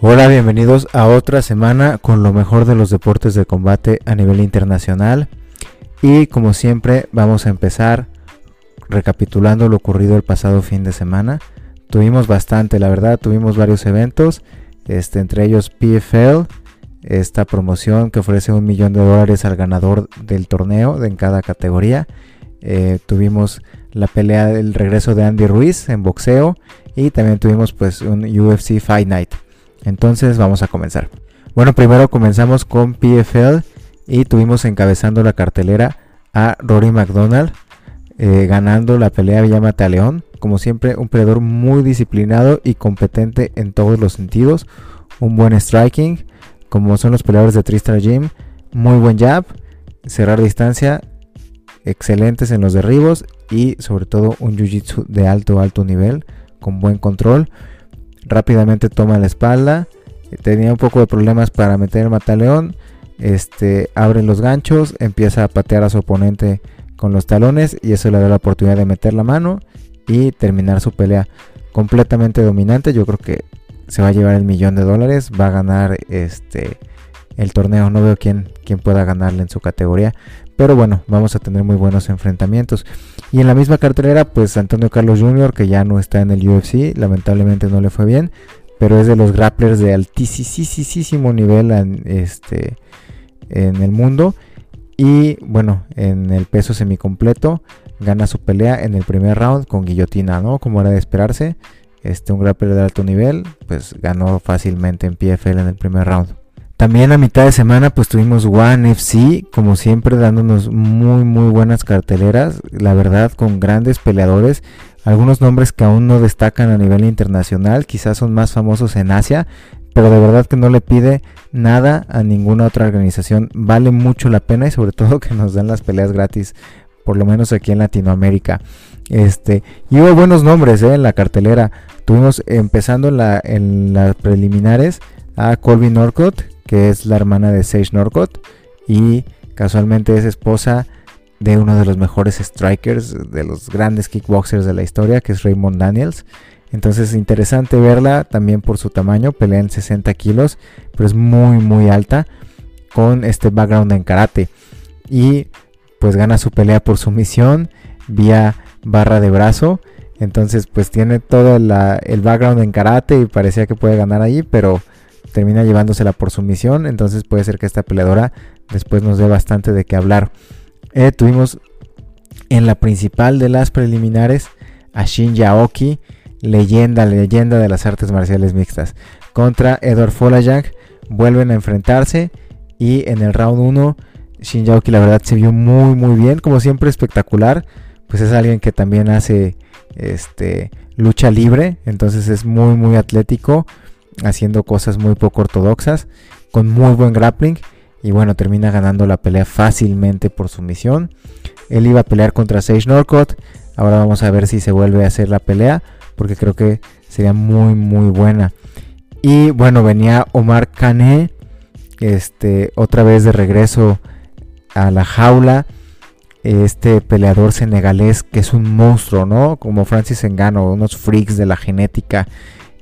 Hola, bienvenidos a otra semana con lo mejor de los deportes de combate a nivel internacional. Y como siempre vamos a empezar recapitulando lo ocurrido el pasado fin de semana. Tuvimos bastante, la verdad, tuvimos varios eventos, este, entre ellos PFL, esta promoción que ofrece un millón de dólares al ganador del torneo en cada categoría. Eh, tuvimos la pelea del regreso de Andy Ruiz en boxeo y también tuvimos pues un UFC Fight Night. Entonces vamos a comenzar. Bueno, primero comenzamos con PFL y tuvimos encabezando la cartelera a Rory McDonald, eh, ganando la pelea Villamate a León. Como siempre, un peleador muy disciplinado y competente en todos los sentidos. Un buen striking, como son los peleadores de Tristar Gym. Muy buen jab, cerrar distancia, excelentes en los derribos y sobre todo un jiu-jitsu de alto, alto nivel, con buen control rápidamente toma la espalda. Tenía un poco de problemas para meter el mataleón. Este, abre los ganchos, empieza a patear a su oponente con los talones y eso le da la oportunidad de meter la mano y terminar su pelea completamente dominante. Yo creo que se va a llevar el millón de dólares, va a ganar este el torneo. No veo quién, pueda ganarle en su categoría, pero bueno, vamos a tener muy buenos enfrentamientos. Y en la misma cartelera, pues Antonio Carlos Jr., que ya no está en el UFC, lamentablemente no le fue bien, pero es de los grapplers de altísimo nivel en, este, en el mundo. Y bueno, en el peso semicompleto, gana su pelea en el primer round con guillotina, ¿no? Como era de esperarse. Este, un grappler de alto nivel, pues ganó fácilmente en PFL en el primer round. También a mitad de semana pues tuvimos One FC, como siempre dándonos muy muy buenas carteleras, la verdad con grandes peleadores, algunos nombres que aún no destacan a nivel internacional, quizás son más famosos en Asia, pero de verdad que no le pide nada a ninguna otra organización, vale mucho la pena y sobre todo que nos dan las peleas gratis, por lo menos aquí en Latinoamérica. Este, y hubo buenos nombres ¿eh? en la cartelera. Tuvimos empezando en, en las preliminares a Colby Norcott, que es la hermana de Sage Norcott y casualmente es esposa de uno de los mejores strikers, de los grandes kickboxers de la historia, que es Raymond Daniels. Entonces es interesante verla también por su tamaño, pelea en 60 kilos, pero es muy muy alta con este background en karate. Y pues gana su pelea por sumisión vía barra de brazo. Entonces pues tiene todo el background en karate y parecía que puede ganar allí, pero termina llevándosela por sumisión. Entonces puede ser que esta peleadora después nos dé bastante de qué hablar. Eh, tuvimos en la principal de las preliminares a Shin Yaoki, leyenda, leyenda de las artes marciales mixtas, contra Edward Folajang. Vuelven a enfrentarse y en el round 1 Shin Yaoki la verdad se vio muy muy bien, como siempre espectacular. Pues es alguien que también hace este lucha libre, entonces es muy muy atlético haciendo cosas muy poco ortodoxas, con muy buen grappling. Y bueno, termina ganando la pelea fácilmente por sumisión. Él iba a pelear contra Sage Norcott. Ahora vamos a ver si se vuelve a hacer la pelea. Porque creo que sería muy muy buena. Y bueno, venía Omar Kane. Este, otra vez de regreso a la jaula. Este peleador senegalés que es un monstruo, ¿no? Como Francis Engano, unos freaks de la genética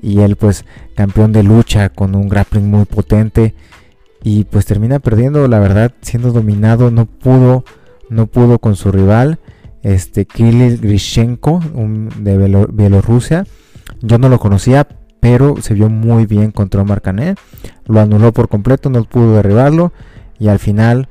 y él pues campeón de lucha con un grappling muy potente y pues termina perdiendo la verdad siendo dominado no pudo no pudo con su rival este Kirill Grishenko de Bielorrusia. Yo no lo conocía pero se vio muy bien contra Omar Canet lo anuló por completo no pudo derribarlo y al final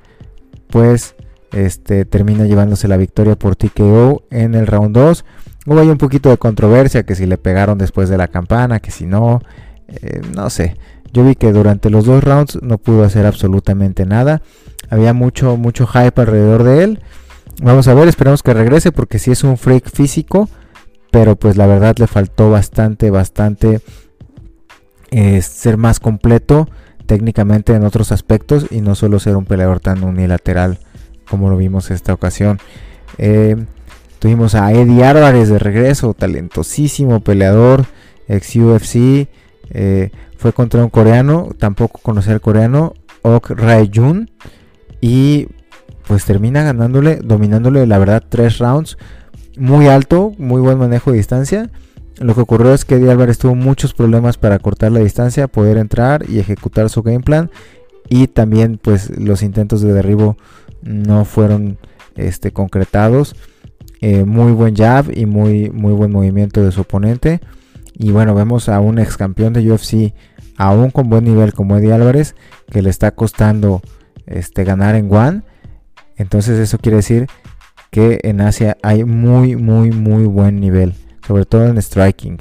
pues este termina llevándose la victoria por TKO en el round 2 Hubo ahí un poquito de controversia, que si le pegaron después de la campana, que si no, eh, no sé. Yo vi que durante los dos rounds no pudo hacer absolutamente nada. Había mucho, mucho hype alrededor de él. Vamos a ver, esperamos que regrese porque si es un freak físico. Pero pues la verdad le faltó bastante, bastante eh, ser más completo técnicamente en otros aspectos y no solo ser un peleador tan unilateral como lo vimos esta ocasión. Eh, Tuvimos a Eddie Álvarez de regreso, talentosísimo peleador, ex UFC. Eh, fue contra un coreano, tampoco conocía al coreano, Ok Rae-jun. Y pues termina ganándole, dominándole la verdad tres rounds. Muy alto, muy buen manejo de distancia. lo que ocurrió es que Eddie Álvarez tuvo muchos problemas para cortar la distancia, poder entrar y ejecutar su game plan. Y también pues los intentos de derribo no fueron este, concretados. Eh, muy buen jab y muy, muy buen movimiento de su oponente. Y bueno, vemos a un ex campeón de UFC, aún con buen nivel como Eddie Álvarez, que le está costando este, ganar en One. Entonces eso quiere decir que en Asia hay muy, muy, muy buen nivel sobre todo en striking.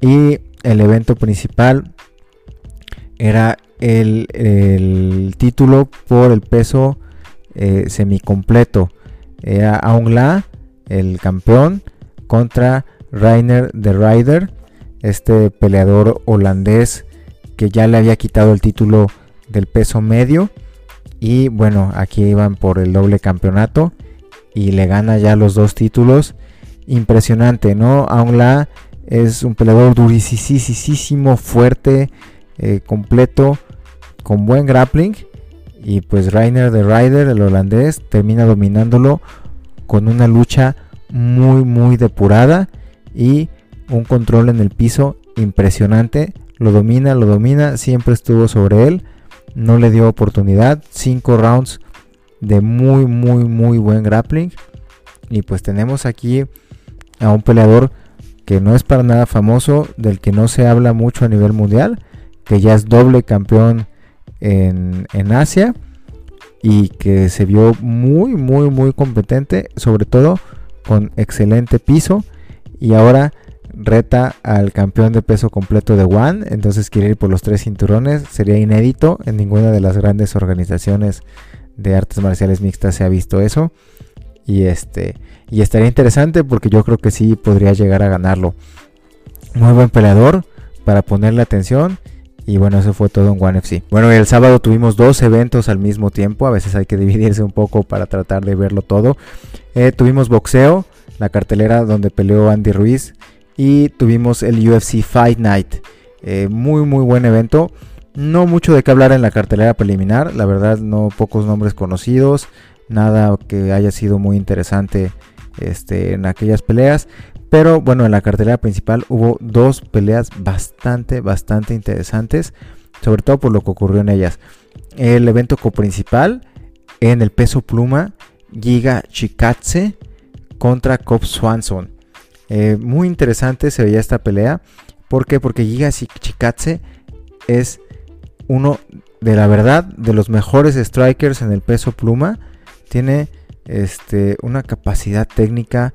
Y el evento principal era el, título por el peso eh, semicompleto. Era Aung La, el campeón, contra Rainer de Ryder, este peleador holandés que ya le había quitado el título del peso medio. Y bueno, aquí iban por el doble campeonato y le gana ya los dos títulos impresionante, ¿no? Aung La es un peleador durísimo, fuerte, eh, completo, con buen grappling. Y pues Rainer de Ryder, el holandés, termina dominándolo con una lucha muy, muy depurada y un control en el piso impresionante. Lo domina, lo domina, siempre estuvo sobre él, no le dio oportunidad. Cinco rounds de muy, muy, muy buen grappling. Y pues tenemos aquí a un peleador que no es para nada famoso, del que no se habla mucho a nivel mundial, que ya es doble campeón en, Asia y que se vio muy, muy, muy competente, sobre todo con excelente piso y ahora reta al campeón de peso completo de One, entonces quiere ir por los tres cinturones, sería inédito, en ninguna de las grandes organizaciones de artes marciales mixtas se ha visto eso. Y este. Y estaría interesante porque yo creo que sí podría llegar a ganarlo. Muy buen peleador para ponerle atención. Y bueno, eso fue todo en One FC. Bueno, el sábado tuvimos dos eventos al mismo tiempo. A veces hay que dividirse un poco para tratar de verlo todo. Eh, tuvimos boxeo, la cartelera donde peleó Andy Ruiz. Y tuvimos el UFC Fight Night. Eh, muy, muy buen evento. No mucho de qué hablar en la cartelera preliminar. La verdad, no pocos nombres conocidos nada que haya sido muy interesante este, en aquellas peleas. Pero bueno, en la cartelera principal hubo dos peleas bastante, bastante interesantes. Sobre todo por lo que ocurrió en ellas. El evento coprincipal en el peso pluma, Giga Chikatse contra Cobb Swanson. Eh, muy interesante se veía esta pelea. ¿Por qué? Porque Giga Chikatse es uno de la verdad de los mejores strikers en el peso pluma tiene este, una capacidad técnica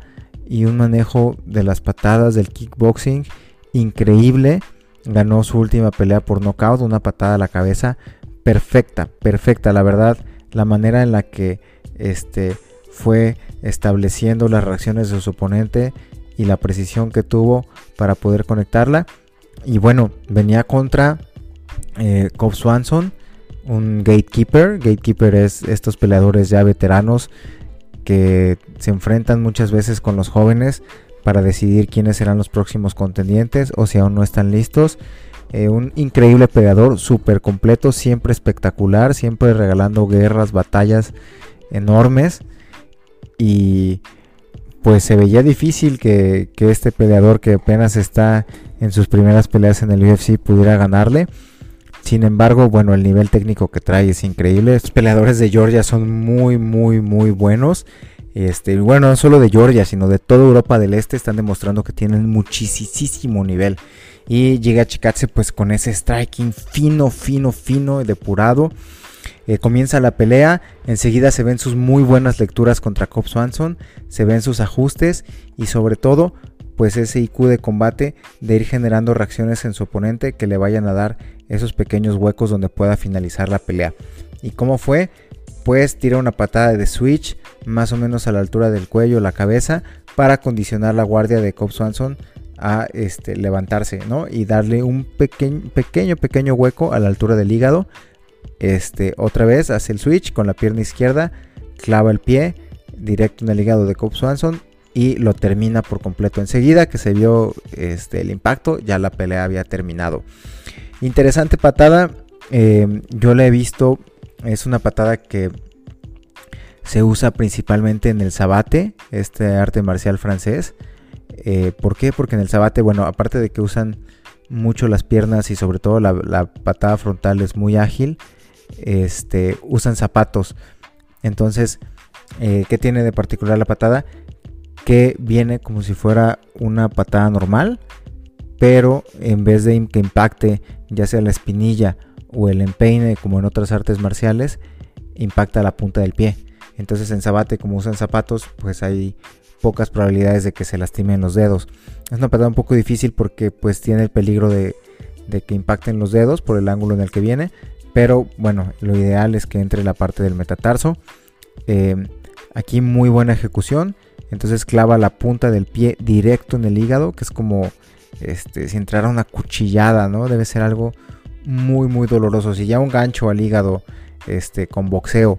y un manejo de las patadas del kickboxing increíble. Ganó su última pelea por nocaut, una patada a la cabeza perfecta, perfecta. La verdad, la manera en la que este, fue estableciendo las reacciones de su oponente y la precisión que tuvo para poder conectarla. Y bueno, venía contra eh, Cobb Swanson, un gatekeeper. Gatekeeper es estos peleadores ya veteranos que se enfrentan muchas veces con los jóvenes para decidir quiénes serán los próximos contendientes o si aún no están listos. Eh, un increíble peleador, súper completo, siempre espectacular, siempre regalando guerras, batallas enormes. Y pues se veía difícil que, que este peleador que apenas está en sus primeras peleas en el UFC pudiera ganarle. Sin embargo, bueno, el nivel técnico que trae es increíble. Los peleadores de Georgia son muy, muy, muy buenos. Este, bueno, no solo de Georgia, sino de toda Europa del Este están demostrando que tienen muchísimo nivel. Y llega Chikatse pues con ese striking fino, fino, fino, depurado. Eh, comienza la pelea, enseguida se ven sus muy buenas lecturas contra Cobb Swanson, se ven sus ajustes y sobre todo pues ese IQ de combate de ir generando reacciones en su oponente que le vayan a dar esos pequeños huecos donde pueda finalizar la pelea. ¿Y cómo fue? Pues tira una patada de switch más o menos a la altura del cuello, la cabeza, para condicionar la guardia de Cobb Swanson a este, levantarse, ¿no? Y darle un pequeño, pequeño, pequeño hueco a la altura del hígado. Este, otra vez hace el switch con la pierna izquierda, clava el pie directo en el hígado de Cobb Swanson y lo termina por completo. Enseguida que se vio este, el impacto, ya la pelea había terminado. Interesante patada. Eh, yo la he visto. Es una patada que se usa principalmente en el sabate, este arte marcial francés. Eh, ¿Por qué? Porque en el sabate, bueno, aparte de que usan mucho las piernas y sobre todo la, patada frontal es muy ágil, este, usan zapatos. Entonces, eh, ¿qué tiene de particular la patada? Que viene como si fuera una patada normal, pero en vez de que impacte ya sea la espinilla o el empeine como en otras artes marciales, impacta la punta del pie. Entonces en sabate como usan zapatos, pues hay pocas probabilidades de que se lastimen los dedos. Es una patada un poco difícil porque pues tiene el peligro de, que impacten los dedos por el ángulo en el que viene. Pero bueno, lo ideal es que entre la parte del metatarso. Eh, aquí muy buena ejecución. Entonces clava la punta del pie directo en el hígado, que es como este, si entrara una cuchillada, ¿no? Debe ser algo muy, muy doloroso. Si ya un gancho al hígado este, con boxeo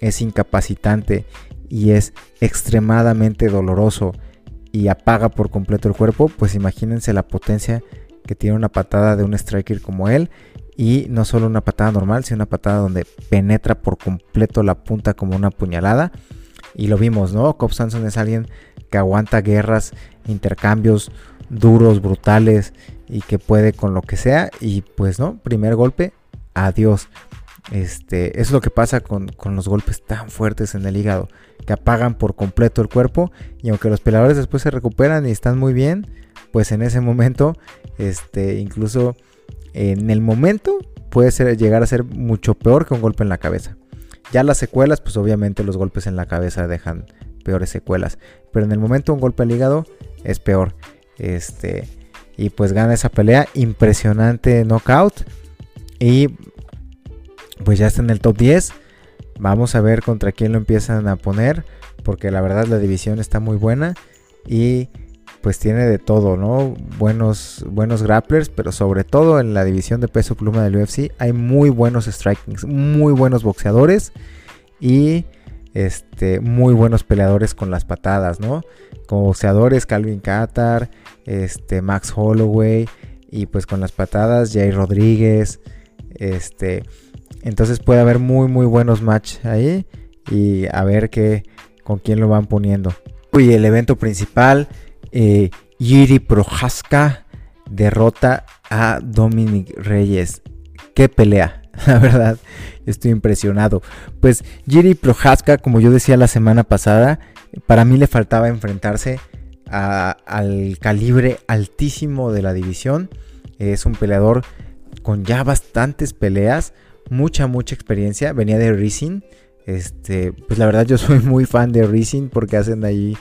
es incapacitante y es extremadamente doloroso y apaga por completo el cuerpo, pues imagínense la potencia que tiene una patada de un striker como él. Y no solo una patada normal, sino una patada donde penetra por completo la punta como una puñalada. Y lo vimos, ¿no? Cobb Sanson es alguien que aguanta guerras, intercambios, duros, brutales y que puede con lo que sea. Y pues no, primer golpe, adiós. Este, es lo que pasa con, los golpes tan fuertes en el hígado, que apagan por completo el cuerpo. Y aunque los peleadores después se recuperan y están muy bien, pues en ese momento, este, incluso en el momento puede ser, llegar a ser mucho peor que un golpe en la cabeza. Ya las secuelas, pues obviamente los golpes en la cabeza dejan peores secuelas. Pero en el momento un golpe al hígado es peor. Este, y pues gana esa pelea. Impresionante knockout. Y pues ya está en el top 10. Vamos a ver contra quién lo empiezan a poner. Porque la verdad la división está muy buena. Y pues tiene de todo, ¿no? Buenos, buenos grapplers, pero sobre todo en la división de peso pluma del UFC hay muy buenos strikings, muy buenos boxeadores y este, muy buenos peleadores con las patadas, ¿no? Como boxeadores, Calvin Qatar, este, Max Holloway, y pues con las patadas, Jay Rodríguez, este, entonces puede haber muy, muy buenos match ahí, y a ver qué, con quién lo van poniendo. Y el evento principal, eh, Yiri Prohaska derrota a Dominic Reyes. ¡Qué pelea! La verdad, estoy impresionado. Pues Jiri Prohaska, como yo decía la semana pasada, para mí le faltaba enfrentarse al calibre altísimo de la división. Es un peleador con ya bastantes peleas, mucha, mucha experiencia. Venía de Rising. Este, pues la verdad yo soy muy fan de Rising porque hacen ahí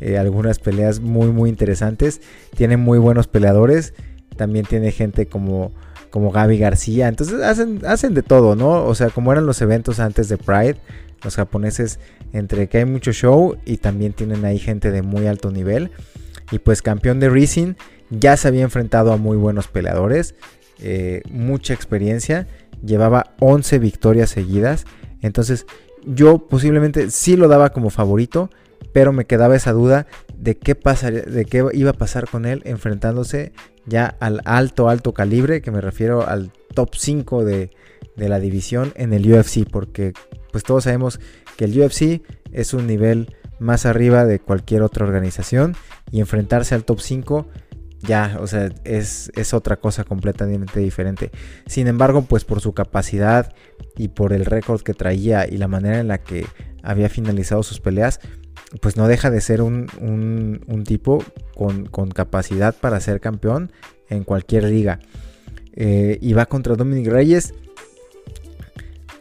eh, algunas peleas muy, muy interesantes. Tiene muy buenos peleadores. También tiene gente como como Gaby García. Entonces hacen, hacen de todo, ¿no? O sea, como eran los eventos antes de Pride, los japoneses, entre que hay mucho show y también tienen ahí gente de muy alto nivel. Y pues campeón de Rising, ya se había enfrentado a muy buenos peleadores, eh, mucha experiencia, llevaba 11 victorias seguidas. Entonces yo posiblemente sí lo daba como favorito, pero me quedaba esa duda de qué pasaría, de qué iba a pasar con él enfrentándose ya al alto, alto calibre, que me refiero al top 5 de, la división en el UFC, porque pues todos sabemos que el UFC es un nivel más arriba de cualquier otra organización y enfrentarse al top 5 ya, o sea, es, es, otra cosa completamente diferente. Sin embargo, pues por su capacidad y por el récord que traía y la manera en la que había finalizado sus peleas, pues no deja de ser un, tipo con, capacidad para ser campeón en cualquier liga. Eh, y va contra Dominic Reyes,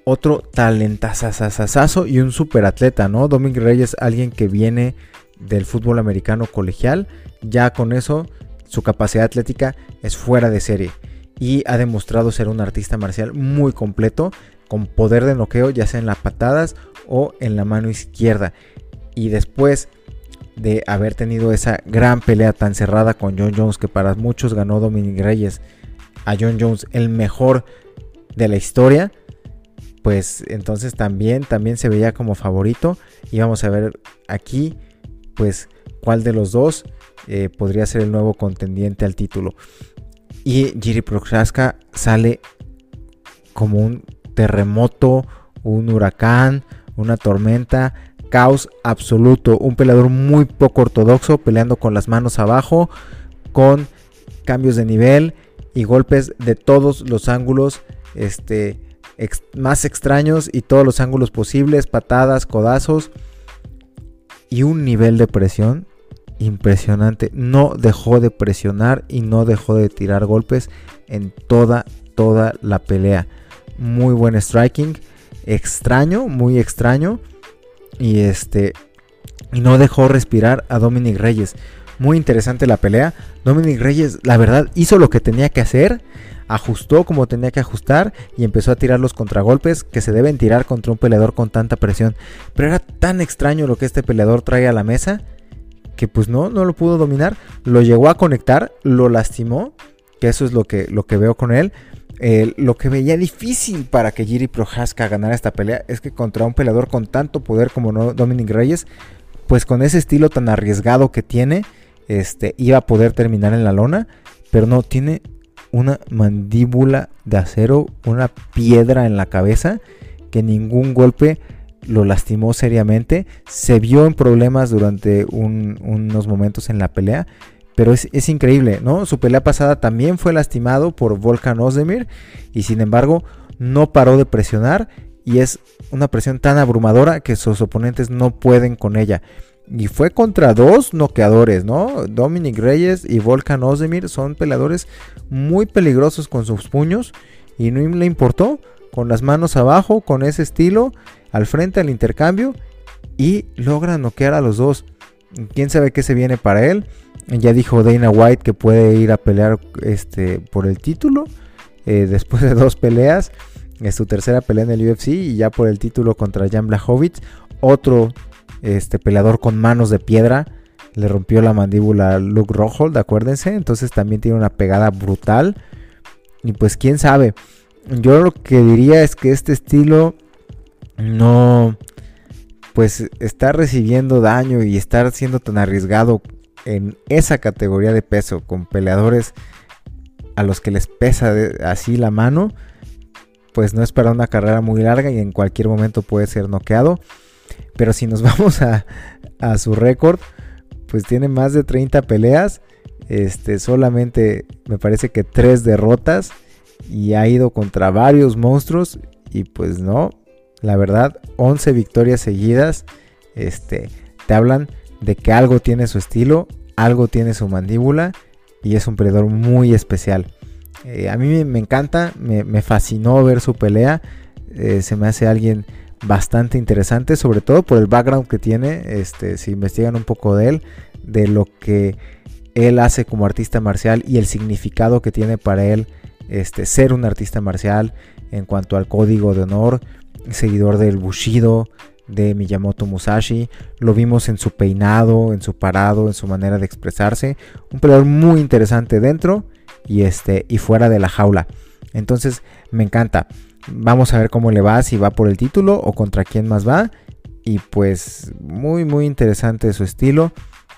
otro talentazazazazo y un superatleta, ¿no? Dominic Reyes, alguien que viene del fútbol americano colegial, ya con eso su capacidad atlética es fuera de serie y ha demostrado ser un artista marcial muy completo, con poder de noqueo, ya sea en las patadas o en la mano izquierda y después de haber tenido esa gran pelea tan cerrada con John Jones, que para muchos ganó Dominic Reyes, a John Jones el mejor de la historia, pues entonces también, también se veía como favorito. Y vamos a ver aquí, pues, cuál de los dos eh, podría ser el nuevo contendiente al título. Y Jiri Prochaska sale como un terremoto, un huracán, una tormenta caos absoluto. Un peleador muy poco ortodoxo, peleando con las manos abajo, con cambios de nivel y golpes de todos los ángulos este, más extraños y todos los ángulos posibles, patadas, codazos y un nivel de presión impresionante. No dejó de presionar y no dejó de tirar golpes en toda, toda la pelea. Muy buen striking. Extraño, muy extraño. Y este. Y no dejó respirar a Dominic Reyes. Muy interesante la pelea. Dominic Reyes, la verdad, hizo lo que tenía que hacer. Ajustó como tenía que ajustar y empezó a tirar los contragolpes que se deben tirar contra un peleador con tanta presión. Pero era tan extraño lo que este peleador trae a la mesa que pues no, no lo pudo dominar. Lo llegó a conectar, lo lastimó, que eso es lo que, lo que veo con él. Lo que veía difícil para que Jiri Prohaska ganara esta pelea es que contra un peleador con tanto poder como Dominic Reyes, pues con ese estilo tan arriesgado que tiene, este, iba a poder terminar en la lona, pero no, tiene una mandíbula de acero, una piedra en la cabeza, que ningún golpe lo lastimó seriamente. Se vio en problemas durante unos momentos en la pelea. Pero es, increíble, ¿no? Su pelea pasada también fue lastimado por Volkan Ozdemir. Y sin embargo, no paró de presionar. Y es una presión tan abrumadora que sus oponentes no pueden con ella. Y fue contra dos noqueadores, ¿no? Dominic Reyes y Volkan Ozdemir son peleadores muy peligrosos con sus puños. Y no le importó. Con las manos abajo, con ese estilo al frente al intercambio y logra noquear a los dos. Quién sabe qué se viene para él. Ya dijo Dana White que puede ir a pelear este, por el título. Eh, después de dos peleas. Es su tercera pelea en el UFC. Y ya por el título contra Jan Blachowicz. Otro este, peleador con manos de piedra. Le rompió la mandíbula a Luke Rockhold, acuérdense. Entonces también tiene una pegada brutal. Y pues quién sabe. Yo lo que diría es que este estilo no, pues estar recibiendo daño y estar siendo tan arriesgado en esa categoría de peso con peleadores a los que les pesa así la mano, pues no es para una carrera muy larga y en cualquier momento puede ser noqueado. Pero si nos vamos a, su récord, pues tiene más de 30 peleas, este, solamente me parece que 3 derrotas y ha ido contra varios monstruos y pues no, la verdad, 11 victorias seguidas, este, te hablan de que algo tiene su estilo, algo tiene su mandíbula y es un peleador muy especial. Eh, a mí me, encanta, me, fascinó ver su pelea, eh, se me hace alguien bastante interesante, sobre todo por el background que tiene, este, si investigan un poco de él, de lo que él hace como artista marcial y el significado que tiene para él este, ser un artista marcial en cuanto al código de honor, seguidor del Bushido, de Miyamoto Musashi. Lo vimos en su peinado, en su parado, en su manera de expresarse. Un peleador muy interesante dentro y, este, y fuera de la jaula. Entonces me encanta. Vamos a ver cómo le va, si va por el título o contra quién más va. Y pues muy muy interesante su estilo.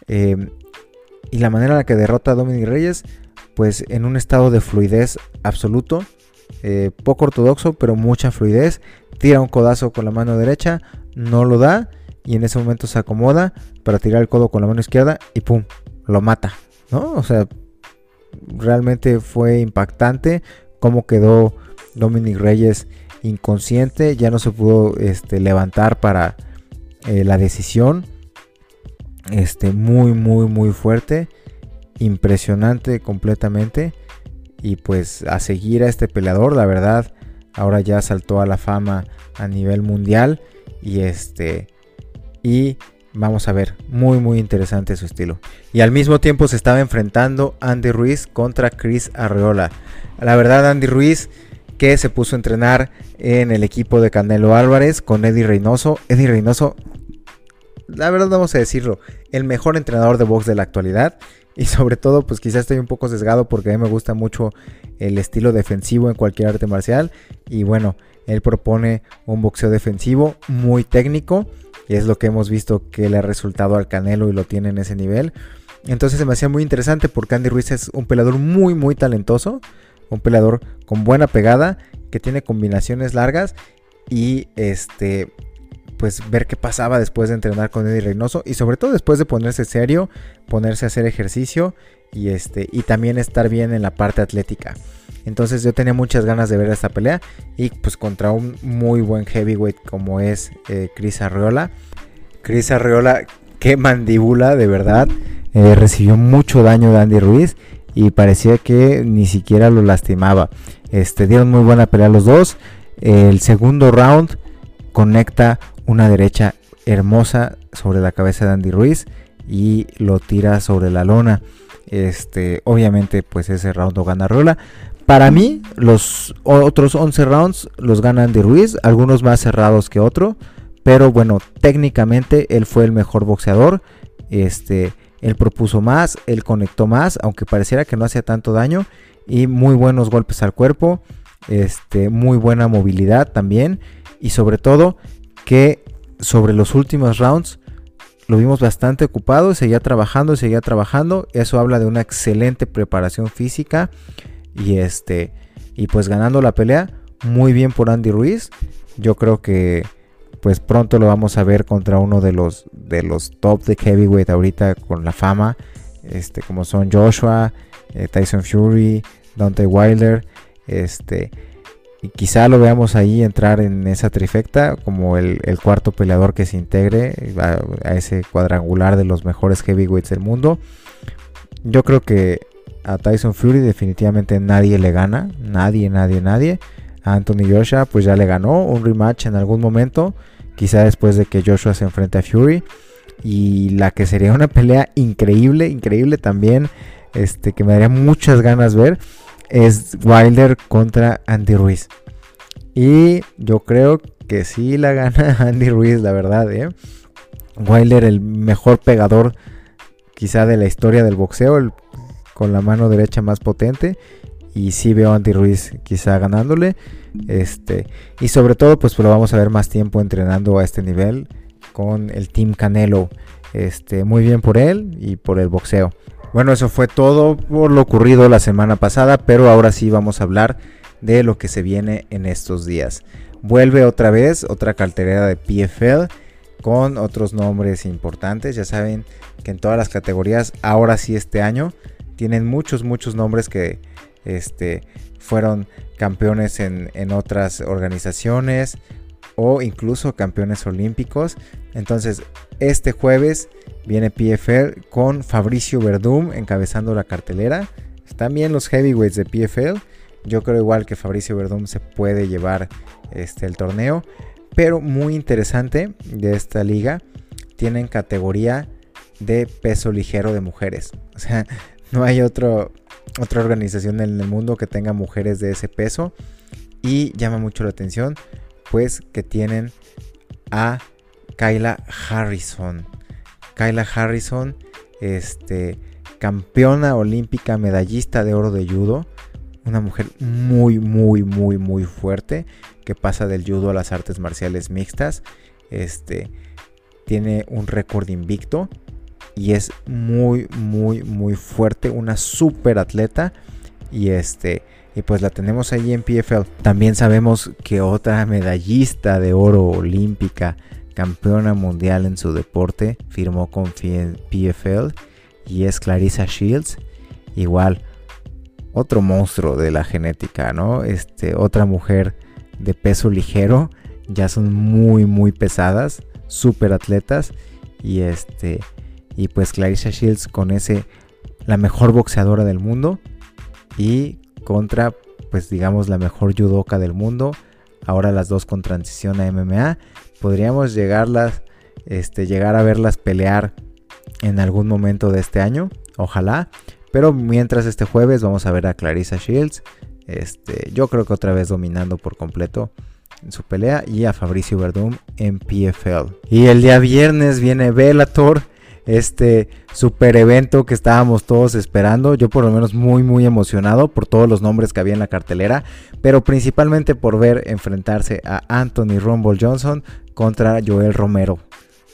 Eh, y la manera en la que derrota a Dominic Reyes, pues en un estado de fluidez absoluto. Eh, poco ortodoxo, pero mucha fluidez. Tira un codazo con la mano derecha, no lo da y en ese momento se acomoda para tirar el codo con la mano izquierda y pum, lo mata, ¿no? O sea, realmente fue impactante cómo quedó Dominic Reyes inconsciente, ya no se pudo este, levantar para eh, la decisión. Este, muy, muy, muy fuerte, impresionante completamente y pues a seguir a este peleador, la verdad, ahora ya saltó a la fama a nivel mundial y este y vamos a ver, muy muy interesante su estilo. Y al mismo tiempo se estaba enfrentando Andy Ruiz contra Chris Arreola. La verdad Andy Ruiz que se puso a entrenar en el equipo de Canelo Álvarez con Eddie Reynoso. Eddie Reynoso, la verdad vamos a decirlo, el mejor entrenador de box de la actualidad y sobre todo pues quizás estoy un poco sesgado porque a mí me gusta mucho el estilo defensivo en cualquier arte marcial y bueno, él propone un boxeo defensivo muy técnico y es lo que hemos visto que le ha resultado al Canelo y lo tiene en ese nivel. Entonces se me hacía muy interesante porque Andy Ruiz es un peleador muy muy talentoso, un peleador con buena pegada, que tiene combinaciones largas y este pues ver qué pasaba después de entrenar con Eddie Reynoso y sobre todo después de ponerse serio, ponerse a hacer ejercicio y este y también estar bien en la parte atlética. Entonces yo tenía muchas ganas de ver esta pelea y pues contra un muy buen heavyweight como es eh, Chris Arreola. Chris Arreola, qué mandíbula de verdad. Eh, recibió mucho daño de Andy Ruiz y parecía que ni siquiera lo lastimaba. Este, dieron muy buena pelea los dos. El segundo round conecta una derecha hermosa sobre la cabeza de Andy Ruiz y lo tira sobre la lona. Este, obviamente, pues ese round lo gana Rola. Para mí, los otros 11 rounds los gana Andy Ruiz, algunos más cerrados que otro. Pero bueno, técnicamente él fue el mejor boxeador. Este, él propuso más, él conectó más, aunque pareciera que no hacía tanto daño. Y muy buenos golpes al cuerpo. Este, muy buena movilidad también. Y sobre todo, que sobre los últimos rounds lo vimos bastante ocupado, seguía trabajando, seguía trabajando. Eso habla de una excelente preparación física. Y este. Y pues ganando la pelea. Muy bien por Andy Ruiz. Yo creo que. Pues pronto lo vamos a ver contra uno de los. De los top de heavyweight ahorita. Con la fama. Este. Como son Joshua. Eh, Tyson Fury. Dante Wilder. Este. Y quizá lo veamos ahí entrar en esa trifecta como el, cuarto peleador que se integre a, a, ese cuadrangular de los mejores heavyweights del mundo. Yo creo que a Tyson Fury definitivamente nadie le gana. Nadie, nadie, nadie. A Anthony Joshua pues ya le ganó un rematch en algún momento. Quizá después de que Joshua se enfrente a Fury. Y la que sería una pelea increíble, increíble también. Este, que me daría muchas ganas ver. Es Wilder contra Andy Ruiz. Y yo creo que sí la gana Andy Ruiz, la verdad. ¿eh? Wilder, el mejor pegador quizá de la historia del boxeo. Con la mano derecha más potente. Y sí veo a Andy Ruiz quizá ganándole. Este, y sobre todo, pues lo vamos a ver más tiempo entrenando a este nivel con el Team Canelo. Este, muy bien por él y por el boxeo. Bueno, eso fue todo por lo ocurrido la semana pasada, pero ahora sí vamos a hablar de lo que se viene en estos días. Vuelve otra vez otra cartelera de PFL con otros nombres importantes. Ya saben que en todas las categorías, ahora sí este año, tienen muchos, muchos nombres que este, fueron campeones en, otras organizaciones o incluso campeones olímpicos. Entonces, este jueves viene PFL con Fabricio Verdum encabezando la cartelera. También los heavyweights de PFL. Yo creo igual que Fabricio Verdum se puede llevar este, el torneo. Pero muy interesante de esta liga. Tienen categoría de peso ligero de mujeres. O sea, no hay otro, otra organización en el mundo que tenga mujeres de ese peso. Y llama mucho la atención, pues que tienen a Kyla Harrison. Kyla Harrison, este, campeona olímpica, medallista de oro de judo. Una mujer muy, muy, muy, muy fuerte que pasa del judo a las artes marciales mixtas. Este, tiene un récord invicto y es muy, muy, muy fuerte, una super atleta. Y este, y pues la tenemos ahí en PFL. También sabemos que otra medallista de oro olímpica, campeona mundial en su deporte, firmó con PFL y es Clarissa Shields. Igual, otro monstruo de la genética, ¿no? Este, otra mujer de peso ligero, ya son muy, muy pesadas, super atletas y este y pues Clarissa Shields con ese, la mejor boxeadora del mundo. Y contra, pues digamos, la mejor judoka del mundo. Ahora las dos con transición a MMA. Podríamos llegarlas, este, llegar a verlas pelear en algún momento de este año. Ojalá. Pero mientras este jueves vamos a ver a Clarissa Shields. Este, yo creo que otra vez dominando por completo en su pelea. Y a Fabricio Verdum en PFL. Y el día viernes viene Bellator este super evento que estábamos todos esperando. Yo por lo menos muy muy emocionado por todos los nombres que había en la cartelera, pero principalmente por ver enfrentarse a Anthony Rumble Johnson contra Joel Romero.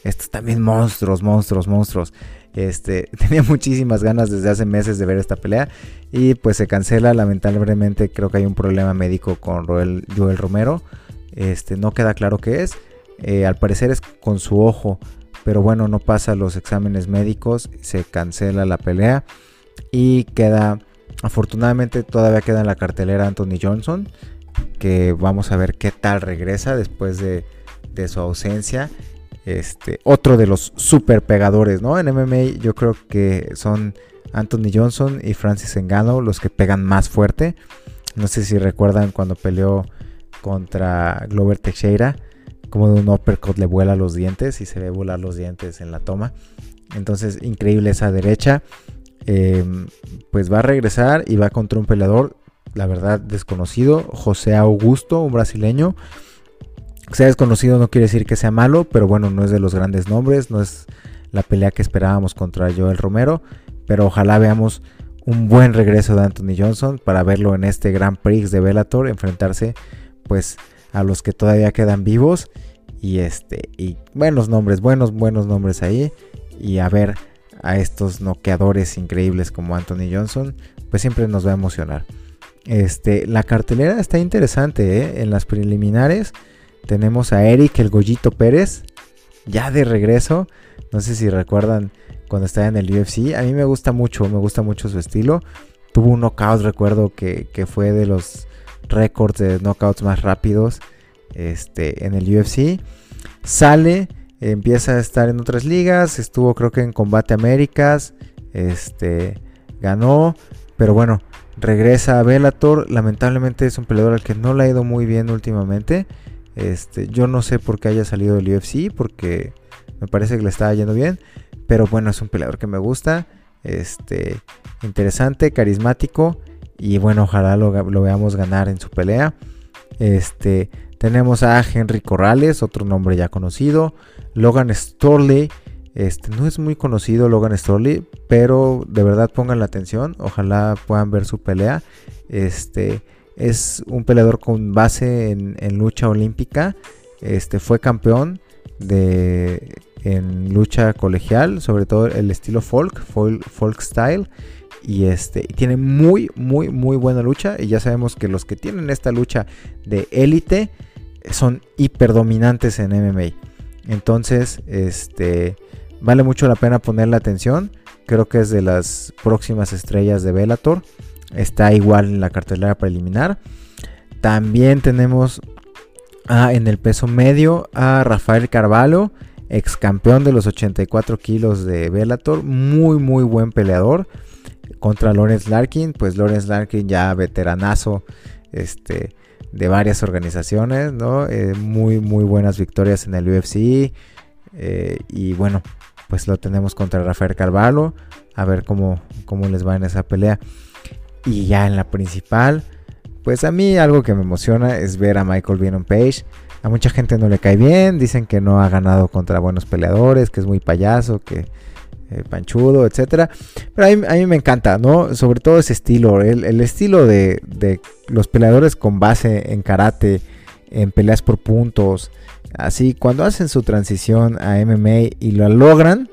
Estos también monstruos, monstruos, monstruos. Este, tenía muchísimas ganas desde hace meses de ver esta pelea y pues se cancela lamentablemente creo que hay un problema médico con Joel, Romero. Este, no queda claro qué es, Eh, al parecer es con su ojo, pero bueno, no pasa los exámenes médicos, se cancela la pelea y queda, afortunadamente todavía queda en la cartelera Anthony Johnson, que vamos a ver qué tal regresa después de, de su ausencia. Este, otro de los super pegadores, ¿no? En MMA yo creo que son Anthony Johnson y Francis Ngannou los que pegan más fuerte. No sé si recuerdan cuando peleó contra Glover Teixeira, como de un uppercut le vuela los dientes y se ve volar los dientes en la toma. Entonces, increíble esa derecha. Em, pues va a regresar y va contra un peleador, la verdad, desconocido, José Augusto, un brasileño. Sea desconocido no quiere decir que sea malo, pero bueno, no es de los grandes nombres, no es la pelea que esperábamos contra Joel Romero, pero ojalá veamos un buen regreso de Anthony Johnson para verlo en este Grand Prix de Bellator, enfrentarse pues a los que todavía quedan vivos y este y buenos nombres, buenos buenos nombres ahí y a ver a estos noqueadores increíbles como Anthony Johnson, pues siempre nos va a emocionar. Este, la cartelera está interesante, ¿eh? en las preliminares tenemos a Eric el Gollito Pérez, ya de regreso. No sé si recuerdan cuando estaba en el UFC. A mí me gusta mucho, me gusta mucho su estilo. Tuvo un knockout, recuerdo que, fue de los récords de knockouts más rápidos este, en el UFC. Sale, empieza a estar en otras ligas. Estuvo creo que en Combate Américas. Este, ganó. Pero bueno, regresa a Bellator. Lamentablemente es un peleador al que no le ha ido muy bien últimamente. Este, yo no sé por qué haya salido del UFC, porque me parece que le estaba yendo bien. Pero bueno, es un peleador que me gusta. Este, interesante, carismático. Y bueno, ojalá lo, veamos ganar en su pelea. Este, tenemos a Henry Corrales, otro nombre ya conocido. Logan Storley. Este, no es muy conocido Logan Storley, pero de verdad pongan la atención. Ojalá puedan ver su pelea. Este, es un peleador con base en, lucha olímpica. Este fue campeón de en lucha colegial, sobre todo el estilo folk, folk, style. Y este tiene muy, muy, muy buena lucha. Y ya sabemos que los que tienen esta lucha de élite son hiperdominantes en MMA. Entonces, este vale mucho la pena ponerle atención. Creo que es de las próximas estrellas de Bellator. Está igual en la cartelera preliminar. También tenemos en el peso medio a Rafael Carvalho, ex campeón de los 84 kilos de Bellator. Muy, muy buen peleador. Contra Lawrence Larkin. Pues Lawrence Larkin ya veteranazo este, de varias organizaciones. ¿no? Eh, muy, muy buenas victorias en el UFC. Eh, y bueno, pues lo tenemos contra Rafael Carvalho. A ver cómo, cómo les va en esa pelea. Y ya en la principal, pues a mí algo que me emociona es ver a Michael Venom Page. A mucha gente no le cae bien, dicen que no ha ganado contra buenos peleadores, que es muy payaso, que eh, panchudo, etc. Pero a mí, me encanta, ¿no? Sobre todo ese estilo, el, estilo de, de, los peleadores con base en karate, en peleas por puntos. Así, cuando hacen su transición a MMA y lo logran,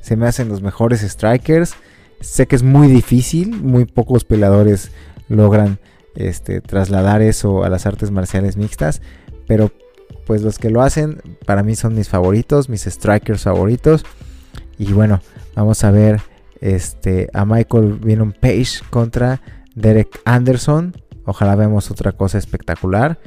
se me hacen los mejores strikers. Sé que es muy difícil, muy pocos peleadores logran este, trasladar eso a las artes marciales mixtas, pero pues los que lo hacen para mí son mis favoritos, mis strikers favoritos. Y bueno, vamos a ver este, a Michael Venom Page contra Derek Anderson. Ojalá veamos otra cosa espectacular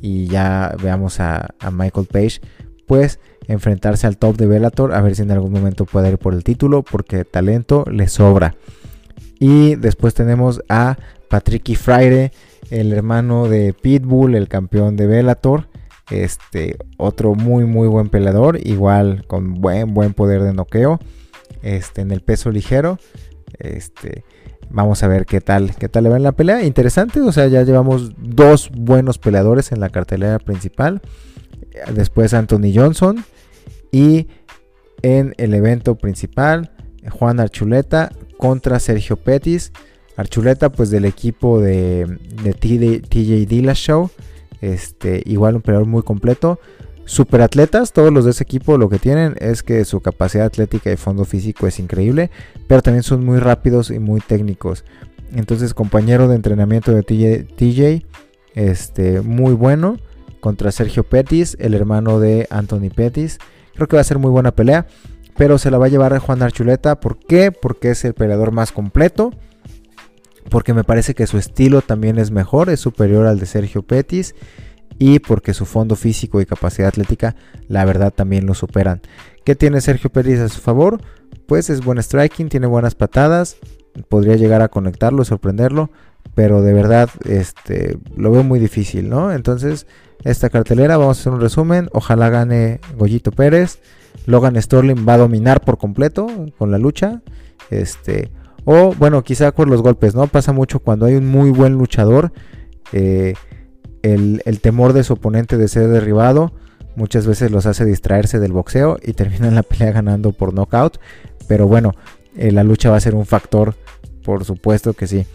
y ya veamos a, Michael Page pues enfrentarse al top de Bellator, a ver si en algún momento puede ir por el título, porque talento le sobra. Y después tenemos a Patricky Freire, el hermano de Pitbull, el campeón de Bellator. Este, otro muy muy buen peleador, igual con buen buen poder de noqueo. Este, en el peso ligero. Este, vamos a ver qué tal, qué tal le va en la pelea. Interesante, o sea, ya llevamos dos buenos peleadores en la cartelera principal. Después Anthony Johnson, y en el evento principal, Juan Archuleta contra Sergio Petis. Archuleta, pues del equipo de, de TJ Dillas Show. Este, igual un peleador muy completo. Super atletas, todos los de ese equipo lo que tienen es que su capacidad atlética y fondo físico es increíble, pero también son muy rápidos y muy técnicos. Entonces, compañero de entrenamiento de TJ, TJ este, muy bueno contra Sergio Pettis, el hermano de Anthony Pettis. Creo que va a ser muy buena pelea, pero se la va a llevar a Juan Archuleta. ¿Por qué? Porque es el peleador más completo. Porque me parece que su estilo también es mejor, es superior al de Sergio Pettis. Y porque su fondo físico y capacidad atlética, la verdad, también lo superan. ¿Qué tiene Sergio Pettis a su favor? Pues es buen striking, tiene buenas patadas, podría llegar a conectarlo, sorprenderlo, pero de verdad este, lo veo muy difícil, ¿no? Entonces, esta cartelera, vamos a hacer un resumen, ojalá gane Goyito Pérez, Logan Sterling va a dominar por completo con la lucha, este, o bueno, quizá con los golpes, ¿no? Pasa mucho cuando hay un muy buen luchador, eh, el, el temor de su oponente de ser derribado, muchas veces los hace distraerse del boxeo y terminan la pelea ganando por knockout. Pero bueno, eh, la lucha va a ser un factor, por supuesto que sí.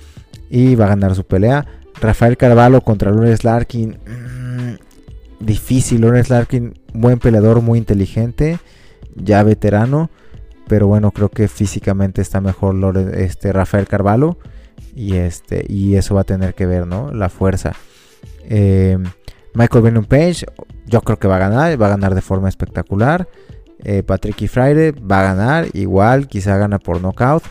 Y va a ganar su pelea. Rafael Carvalho contra Lawrence Larkin. Mm, difícil, Lawrence Larkin, buen peleador, muy inteligente, ya veterano. Pero bueno, creo que físicamente está mejor este, Rafael Carvalho. Y, este, y eso va a tener que ver, ¿no? La fuerza. Eh, Michael Venom Page, yo creo que va a ganar, va a ganar de forma espectacular. Eh, Patrick y Friday va a ganar, igual, quizá gana por knockout.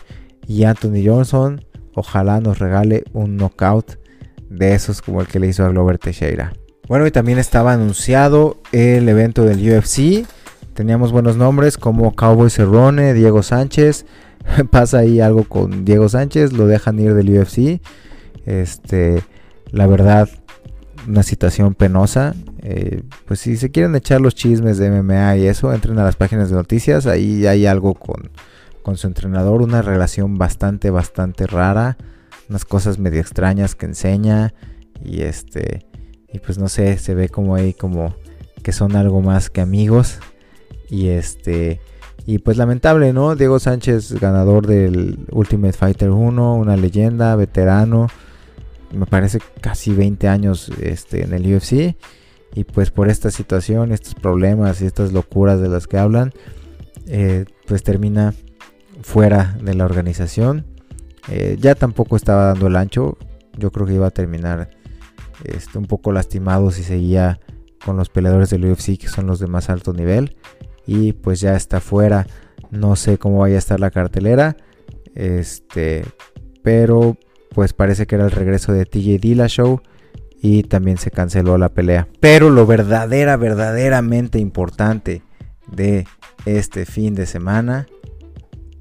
Y Anthony Johnson, ojalá nos regale un knockout de esos como el que le hizo a Glover Teixeira. Bueno, y también estaba anunciado el evento del UFC. Teníamos buenos nombres como Cowboy Cerrone, Diego Sánchez. Pasa ahí algo con Diego Sánchez, lo dejan ir del UFC. Este, la verdad, una situación penosa. Eh, pues si se quieren echar los chismes de MMA y eso, entren a las páginas de noticias. Ahí hay algo con, con su entrenador, una relación bastante, bastante rara. Unas cosas medio extrañas que enseña. Y este. Y pues no sé, se ve como ahí como que son algo más que amigos. Y este. Y pues lamentable, ¿no? Diego Sánchez, ganador del Ultimate Fighter 1, una leyenda, veterano me parece casi 20 años este, en el UFC. Y pues por esta situación, estos problemas y estas locuras de las que hablan, eh, pues termina fuera de la organización. Eh, ya tampoco estaba dando el ancho. Yo creo que iba a terminar este, un poco lastimado si seguía con los peleadores del UFC que son los de más alto nivel. Y pues ya está fuera. No sé cómo vaya a estar la cartelera. Este, pero pues parece que era el regreso de TJ Dilla Show y también se canceló la pelea. Pero lo verdadera, verdaderamente importante de este fin de semana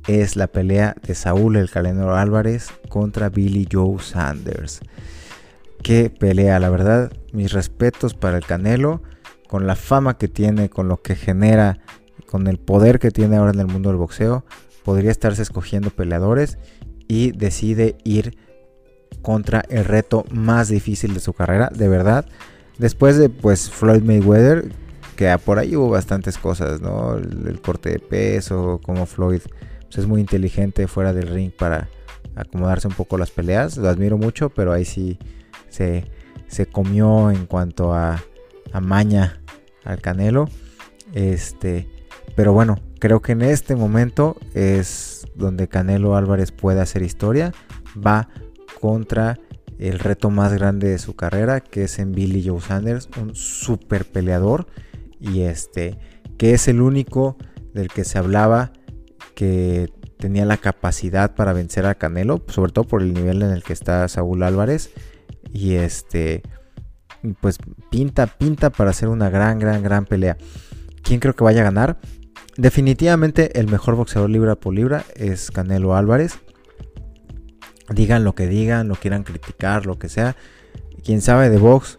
es la pelea de Saúl el Calendro Álvarez contra Billy Joe Sanders. Qué pelea, la verdad, mis respetos para el Canelo, con la fama que tiene, con lo que genera, con el poder que tiene ahora en el mundo del boxeo, podría estarse escogiendo peleadores y decide ir contra el reto más difícil de su carrera, de verdad. Después de pues Floyd Mayweather, que por ahí hubo bastantes cosas, ¿no? El, corte de peso, como Floyd pues, es muy inteligente fuera del ring para acomodarse un poco las peleas. Lo admiro mucho, pero ahí sí se, se comió en cuanto a, a maña al Canelo. Este, pero bueno, creo que en este momento es donde Canelo Álvarez puede hacer historia. Va contra el reto más grande de su carrera, que es en Billy Joe Sanders, un super peleador y este que es el único del que se hablaba que tenía la capacidad para vencer a Canelo, sobre todo por el nivel en el que está Saúl Álvarez y este pues pinta pinta para hacer una gran gran gran pelea. ¿Quién creo que vaya a ganar? Definitivamente el mejor boxeador libra por libra es Canelo Álvarez digan lo que digan, lo quieran criticar, lo que sea. Quien sabe de box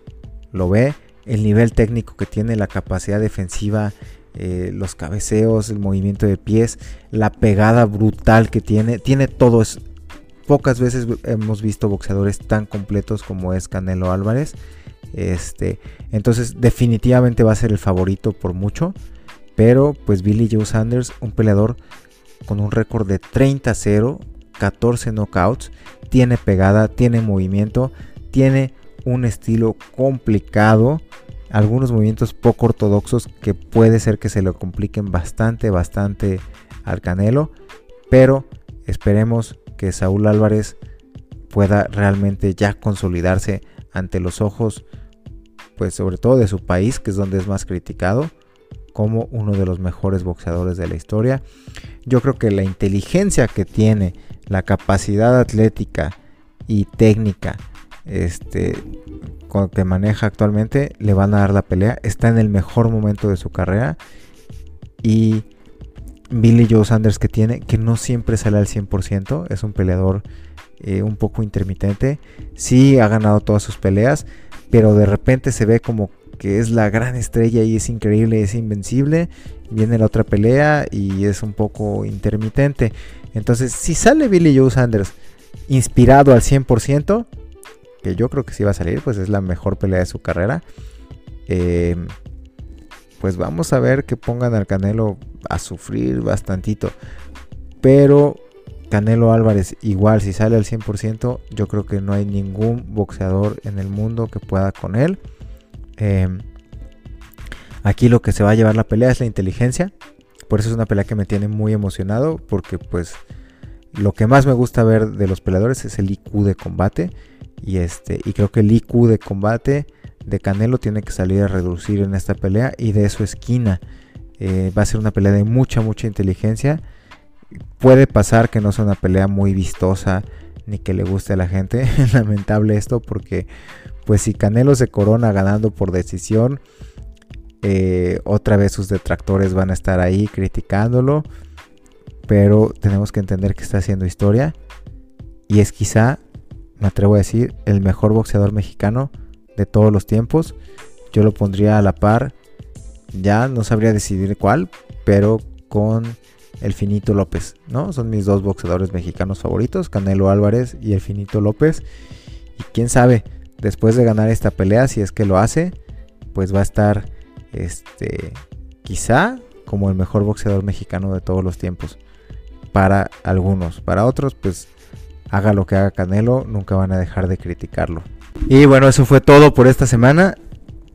lo ve, el nivel técnico que tiene, la capacidad defensiva, eh, los cabeceos, el movimiento de pies, la pegada brutal que tiene, tiene todo. Pocas veces hemos visto boxeadores tan completos como es Canelo Álvarez. Este, entonces definitivamente va a ser el favorito por mucho. Pero pues Billy Joe Sanders, un peleador con un récord de 30-0, 14 knockouts, tiene pegada, tiene movimiento, tiene un estilo complicado, algunos movimientos poco ortodoxos que puede ser que se lo compliquen bastante, bastante al Canelo, pero esperemos que Saúl Álvarez pueda realmente ya consolidarse ante los ojos pues sobre todo de su país, que es donde es más criticado, como uno de los mejores boxeadores de la historia. Yo creo que la inteligencia que tiene, la capacidad atlética y técnica este, que maneja actualmente, le van a dar la pelea. Está en el mejor momento de su carrera. Y Billy Joe Sanders que tiene, que no siempre sale al 100%, es un peleador eh, un poco intermitente. Sí ha ganado todas sus peleas, pero de repente se ve como que es la gran estrella y es increíble, es invencible. Viene la otra pelea y es un poco intermitente. Entonces, si sale Billy Joe Sanders inspirado al 100%, que yo creo que sí va a salir, pues es la mejor pelea de su carrera. Eh, pues vamos a ver que pongan al Canelo a sufrir bastantito. Pero Canelo Álvarez igual si sale al 100% yo creo que no hay ningún boxeador en el mundo que pueda con él. Em, aquí lo que se va a llevar la pelea es la inteligencia. Por eso es una pelea que me tiene muy emocionado porque pues lo que más me gusta ver de los peleadores es el IQ de combate. Y, este, y creo que el IQ de combate de Canelo tiene que salir a reducir en esta pelea y de su esquina. Eh, va a ser una pelea de mucha, mucha inteligencia. Puede pasar que no sea una pelea muy vistosa ni que le guste a la gente. Lamentable esto porque pues si Canelo se corona ganando por decisión, eh, otra vez sus detractores van a estar ahí criticándolo. Pero tenemos que entender que está haciendo historia. Y es quizá, me atrevo a decir, el mejor boxeador mexicano de todos los tiempos. Yo lo pondría a la par. Ya no sabría decidir cuál, pero con el Finito López, ¿no? Son mis dos boxeadores mexicanos favoritos, Canelo Álvarez y el Finito López. Y quién sabe, después de ganar esta pelea, si es que lo hace, pues va a estar, este, quizá como el mejor boxeador mexicano de todos los tiempos. Para algunos, para otros, pues haga lo que haga Canelo, nunca van a dejar de criticarlo. Y bueno, eso fue todo por esta semana.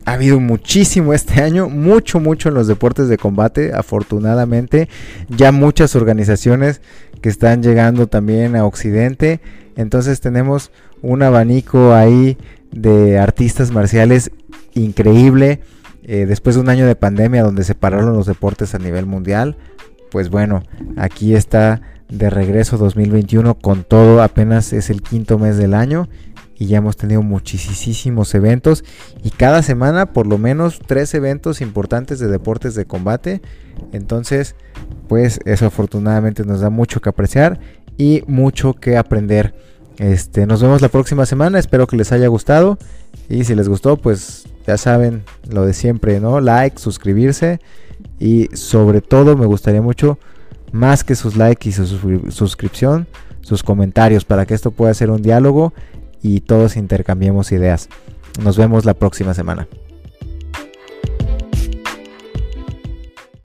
Ha habido muchísimo este año, mucho, mucho en los deportes de combate, afortunadamente. Ya muchas organizaciones que están llegando también a Occidente. Entonces tenemos un abanico ahí de artistas marciales increíble. Eh, después de un año de pandemia donde se pararon los deportes a nivel mundial, pues bueno, aquí está de regreso 2021 con todo, apenas es el quinto mes del año y ya hemos tenido muchísimos eventos y cada semana por lo menos tres eventos importantes de deportes de combate. Entonces, pues eso afortunadamente nos da mucho que apreciar y mucho que aprender. Este, nos vemos la próxima semana, espero que les haya gustado y si les gustó, pues ya saben lo de siempre, ¿no? Like, suscribirse y sobre todo me gustaría mucho más que sus likes y su suscripción, sus comentarios para que esto pueda ser un diálogo y todos intercambiemos ideas. Nos vemos la próxima semana.